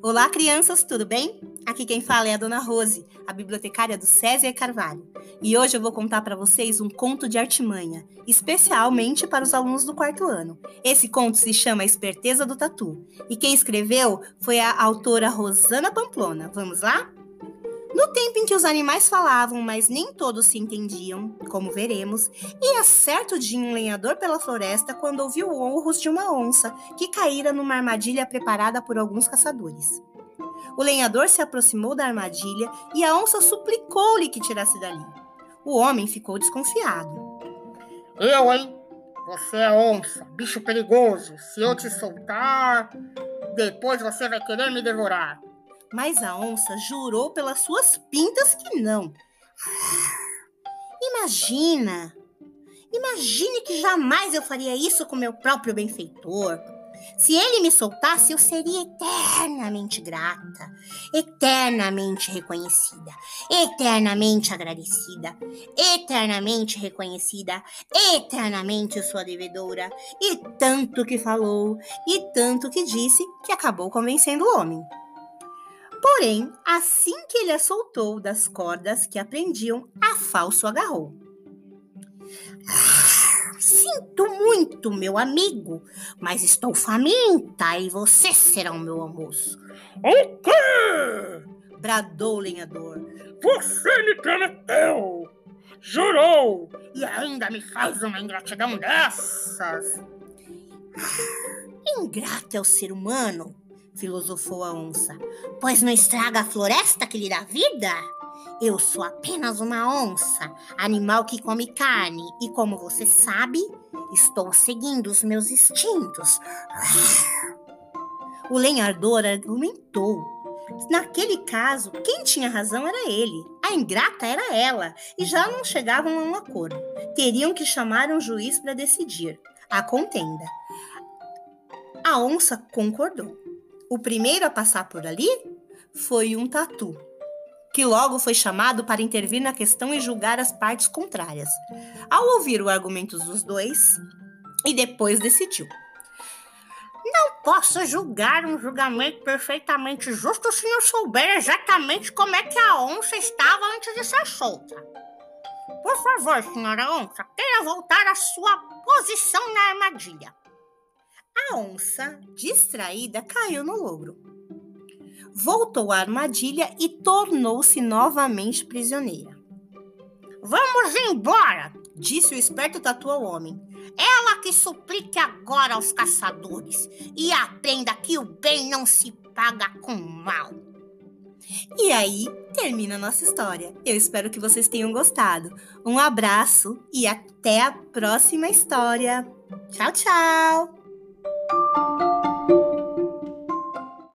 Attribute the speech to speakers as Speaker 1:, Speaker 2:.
Speaker 1: Olá, crianças, tudo bem? Aqui quem fala é a Dona Rose, a bibliotecária do César Carvalho. E hoje eu vou contar para vocês um conto de artimanha, especialmente para os alunos do quarto ano. Esse conto se chama Esperteza do Tatu. E quem escreveu foi a autora Rosana Pamplona. Vamos lá? No tempo em que os animais falavam, mas nem todos se entendiam, como veremos, ia certo dia um lenhador pela floresta quando ouviu urros de uma onça que caíra numa armadilha preparada por alguns caçadores. O lenhador se aproximou da armadilha e a onça suplicou-lhe que tirasse dali. O homem ficou desconfiado.
Speaker 2: Eu, hein? Você é onça, bicho perigoso. Se eu te soltar, depois você vai querer me devorar.
Speaker 1: Mas a onça jurou pelas suas pintas que não. Imagina! Imagine que jamais eu faria isso com meu próprio benfeitor. Se ele me soltasse, eu seria eternamente grata, eternamente reconhecida, eternamente agradecida, eternamente reconhecida, eternamente sua devedora. E tanto que falou, e tanto que disse, que acabou convencendo o homem. Porém, assim que ele a soltou das cordas que aprendiam, a falso agarrou. Sinto muito, meu amigo, mas estou faminta e você será o meu almoço.
Speaker 2: O quê?
Speaker 1: Bradou o lenhador.
Speaker 2: Você me prometeu! Jurou! E ainda me faz uma ingratidão dessas!
Speaker 1: Ingrato é o ser humano, filosofou a onça, pois não estraga a floresta que lhe dá vida? Eu sou apenas uma onça, animal que come carne, e como você sabe, estou seguindo os meus instintos. O lenhador argumentou. Naquele caso, quem tinha razão era ele, a ingrata era ela, e já não chegavam a um acordo. Teriam que chamar um juiz para decidir a contenda. A onça concordou. O primeiro a passar por ali foi um tatu, que logo foi chamado para intervir na questão e julgar as partes contrárias. Ao ouvir o argumento dos dois, e depois decidiu.
Speaker 2: Não posso julgar um julgamento perfeitamente justo se não souber exatamente como é que a onça estava antes de ser solta. Por favor, senhora onça, queira voltar à sua posição na armadilha.
Speaker 1: A onça, distraída, caiu no logro. Voltou à armadilha e tornou-se novamente prisioneira.
Speaker 2: Vamos embora, disse o esperto tatu ao homem. Ela que suplique agora aos caçadores e aprenda que o bem não se paga com mal.
Speaker 1: E aí termina a nossa história. Eu espero que vocês tenham gostado. Um abraço e até a próxima história. Tchau, tchau! You.